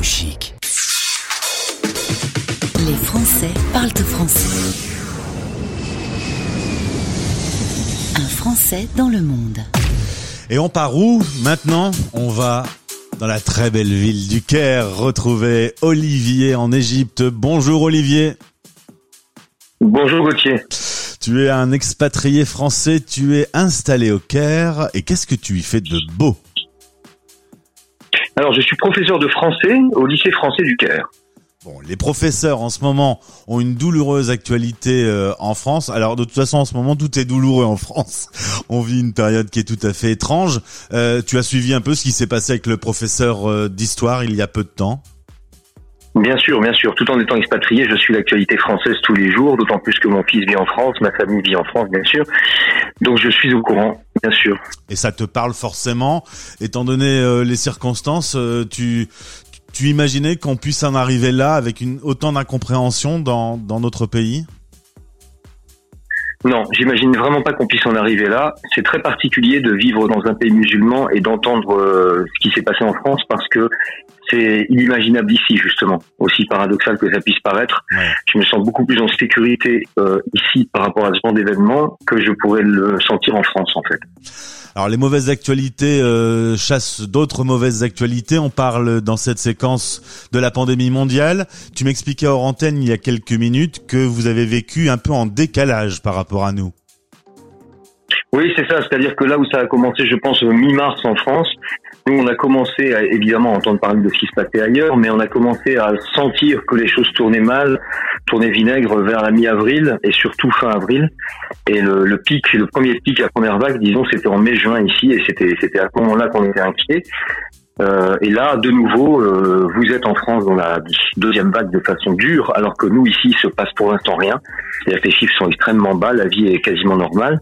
Radio Chic. Les Français parlent au français. Un Français dans le monde. Et on part où maintenant On va dans la très belle ville du Caire retrouver Olivier en Égypte. Bonjour Olivier. Bonjour Gauthier. Tu es un expatrié français, tu es installé au Caire et qu'est-ce que tu y fais de beau Alors je suis professeur de français au lycée français du Caire. Bon, les professeurs en ce moment ont une douloureuse actualité euh, en France. Alors de toute façon, en ce moment, tout est douloureux en France. On vit une période qui est tout à fait étrange. Euh, tu as suivi un peu ce qui s'est passé avec le professeur euh, d'histoire il y a peu de temps? Bien sûr, bien sûr. Tout en étant expatrié, je suis l'actualité française tous les jours, d'autant plus que mon fils vit en France, ma famille vit en France, bien sûr. Donc je suis au courant, bien sûr. Et ça te parle forcément, étant donné les circonstances. tu tu imaginais qu'on puisse en arriver là avec une, autant d'incompréhension dans, dans notre pays? Non, j'imagine vraiment pas qu'on puisse en arriver là. C'est très particulier de vivre dans un pays musulman et d'entendre euh, ce qui s'est passé en France parce que c'est inimaginable ici justement. Aussi paradoxal que ça puisse paraître, je me sens beaucoup plus en sécurité euh, ici par rapport à ce genre d'événement que je pourrais le sentir en France en fait. Alors les mauvaises actualités euh, chassent d'autres mauvaises actualités. On parle dans cette séquence de la pandémie mondiale. Tu m'expliquais hors antenne il y a quelques minutes que vous avez vécu un peu en décalage par rapport à nous. Oui, c'est ça. C'est-à-dire que là où ça a commencé, je pense, mi-mars en France, nous, on a commencé à, évidemment, entendre parler de ce qui se passait ailleurs, mais on a commencé à sentir que les choses tournaient mal, tournaient vinaigre vers la mi-avril et surtout fin avril. Et le, le pic, le premier pic, la première vague, disons, c'était en mai-juin ici, et c'était c'était à ce moment-là qu'on était inquiet. Euh, et là, de nouveau, euh, vous êtes en France dans la deuxième vague de façon dure, alors que nous ici, il se passe pour l'instant rien. les chiffres sont extrêmement bas, la vie est quasiment normale,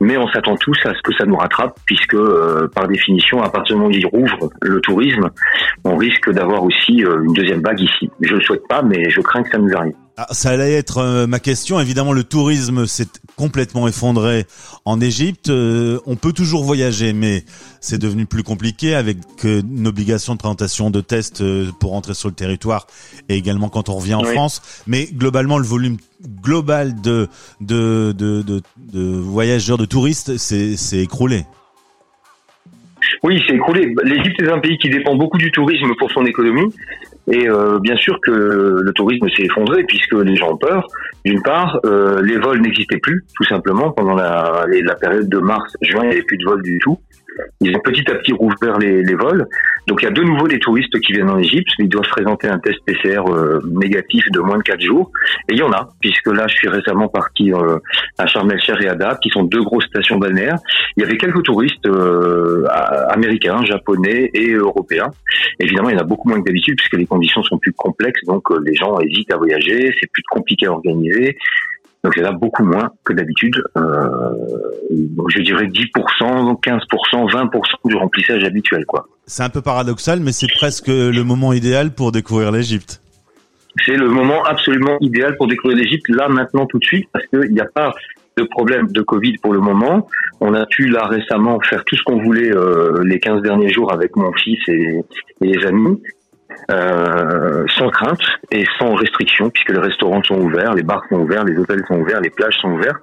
mais on s'attend tous à ce que ça nous rattrape, puisque euh, par définition, à partir du moment où il rouvre le tourisme, on risque d'avoir aussi une deuxième vague ici. Je le souhaite pas, mais je crains que ça nous arrive. Ah, ça allait être euh, ma question. Évidemment, le tourisme s'est complètement effondré en Égypte. Euh, on peut toujours voyager, mais c'est devenu plus compliqué avec euh, une obligation de présentation de tests pour entrer sur le territoire et également quand on revient en France. Mais globalement, le volume global de, de, de, de, de voyageurs, de touristes, s'est écroulé. Oui, c'est écroulé. L'Égypte est un pays qui dépend beaucoup du tourisme pour son économie. Et euh, bien sûr que le tourisme s'est effondré puisque les gens ont peur. D'une part, euh, les vols n'existaient plus, tout simplement. Pendant la, la période de mars-juin, il n'y avait plus de vols du tout. Ils ont petit à petit rouvert les, les, vols. Donc il y a de nouveau des touristes qui viennent en Égypte. Ils doivent présenter un test PCR euh, négatif de moins de 4 jours. Et il y en a, puisque là je suis récemment parti euh, à Sharm el-Sheikh et à Dab, qui sont deux grosses stations balnéaires. Il y avait quelques touristes euh, américains, japonais et européens. Évidemment, il y en a beaucoup moins que d'habitude, puisque les conditions sont plus complexes. Donc les gens hésitent à voyager, c'est plus compliqué à organiser. Donc il y en a beaucoup moins que d'habitude. Euh, je dirais 10%, 15%, 20% du remplissage habituel. quoi. C'est un peu paradoxal, mais c'est presque le moment idéal pour découvrir l'Égypte. C'est le moment absolument idéal pour découvrir l'Égypte, là, maintenant, tout de suite, parce qu'il n'y a pas de problème de Covid pour le moment. On a pu, là, récemment, faire tout ce qu'on voulait euh, les 15 derniers jours avec mon fils et, et les amis. Euh, sans crainte et sans restriction, puisque les restaurants sont ouverts, les bars sont ouverts, les hôtels sont ouverts, les plages sont ouvertes.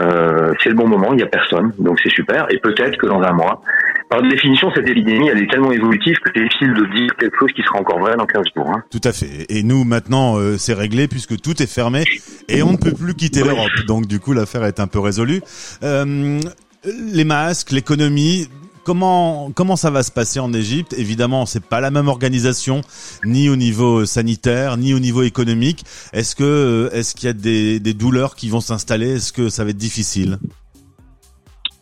Euh, c'est le bon moment, il n'y a personne, donc c'est super. Et peut-être que dans un mois, par définition, cette épidémie, elle est tellement évolutive que c'est difficile de dire quelque chose qui sera encore vrai dans 15 jours. Hein. Tout à fait. Et nous, maintenant, euh, c'est réglé puisque tout est fermé et on ne peut plus quitter l'Europe. Donc, du coup, l'affaire est un peu résolue. Euh, les masques, l'économie, Comment comment ça va se passer en Égypte? Évidemment, c'est pas la même organisation, ni au niveau sanitaire, ni au niveau économique. Est-ce que euh, est-ce qu'il y a des, des douleurs qui vont s'installer? Est-ce que ça va être difficile?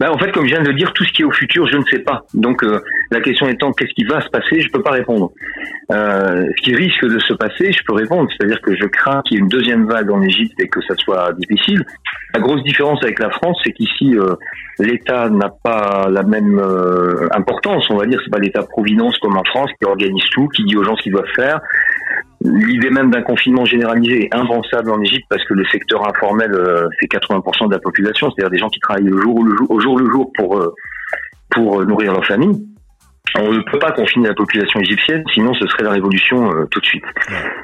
Ben, en fait, comme je viens de le dire, tout ce qui est au futur, je ne sais pas. Donc, euh, la question étant qu'est-ce qui va se passer, je peux pas répondre. Euh, ce qui risque de se passer, je peux répondre. C'est-à-dire que je crains qu'il y ait une deuxième vague en Égypte et que ça soit difficile. La grosse différence avec la France, c'est qu'ici, euh, l'État n'a pas la même euh, importance. On va dire, c'est pas l'État-providence comme en France qui organise tout, qui dit aux gens ce qu'ils doivent faire. L'idée même d'un confinement généralisé est impensable en Égypte parce que le secteur informel euh, fait 80% de la population, c'est-à-dire des gens qui travaillent le jour, le jour, au jour le jour pour euh, pour nourrir leur famille. On ne peut pas confiner la population égyptienne, sinon ce serait la révolution euh, tout de suite.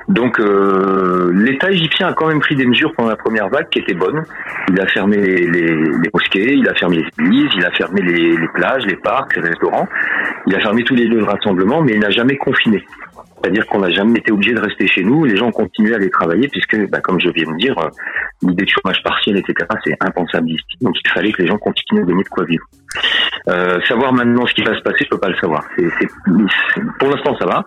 Donc euh, l'État égyptien a quand même pris des mesures pendant la première vague qui étaient bonnes. Il a fermé les, les, mosquées, il a fermé les églises, il a fermé les, les, plages, les parcs, les restaurants, il a fermé tous les lieux de rassemblement, mais il n'a jamais confiné. C'est-à-dire qu'on n'a jamais été obligé de rester chez nous. Les gens ont continué à aller travailler puisque, bah, comme je viens de dire, euh, l'idée de chômage partiel, etc., c'est impensable ici. Donc il fallait que les gens continuent à gagner de quoi vivre. Euh, savoir maintenant ce qui va se passer, je peux pas le savoir. Pour l'instant, ça va.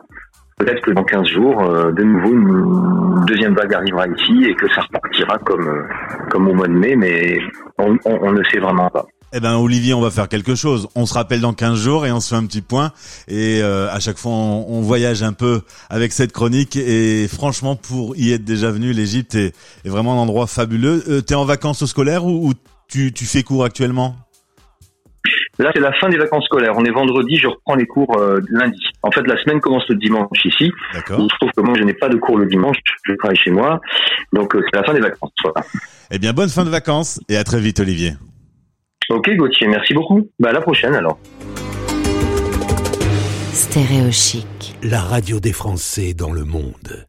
Peut-être que dans 15 jours, euh, de nouveau, une deuxième vague arrivera ici et que ça repartira comme, euh, comme au mois de mai, mais on, on ne sait vraiment pas. Eh ben Olivier, on va faire quelque chose. On se rappelle dans 15 jours et on se fait un petit point. Et euh, à chaque fois, on, voyage un peu avec cette chronique. Et franchement, pour y être déjà venu, l'Égypte est, vraiment un endroit fabuleux. Euh, T'es en vacances au scolaire ou, tu, tu fais cours actuellement? Là, c'est la fin des vacances scolaires. On est vendredi, je reprends les cours euh, lundi. En fait, la semaine commence le dimanche ici. D'accord. Il se trouve que moi, je n'ai pas de cours le dimanche. Je travaille chez moi. Donc, euh, c'est la fin des vacances. Voilà. Eh bien, bonne fin de vacances et à très vite, Olivier. Ok Gauthier, merci beaucoup. Bah à la prochaine alors. Stéréo chic. La radio des Français dans le monde.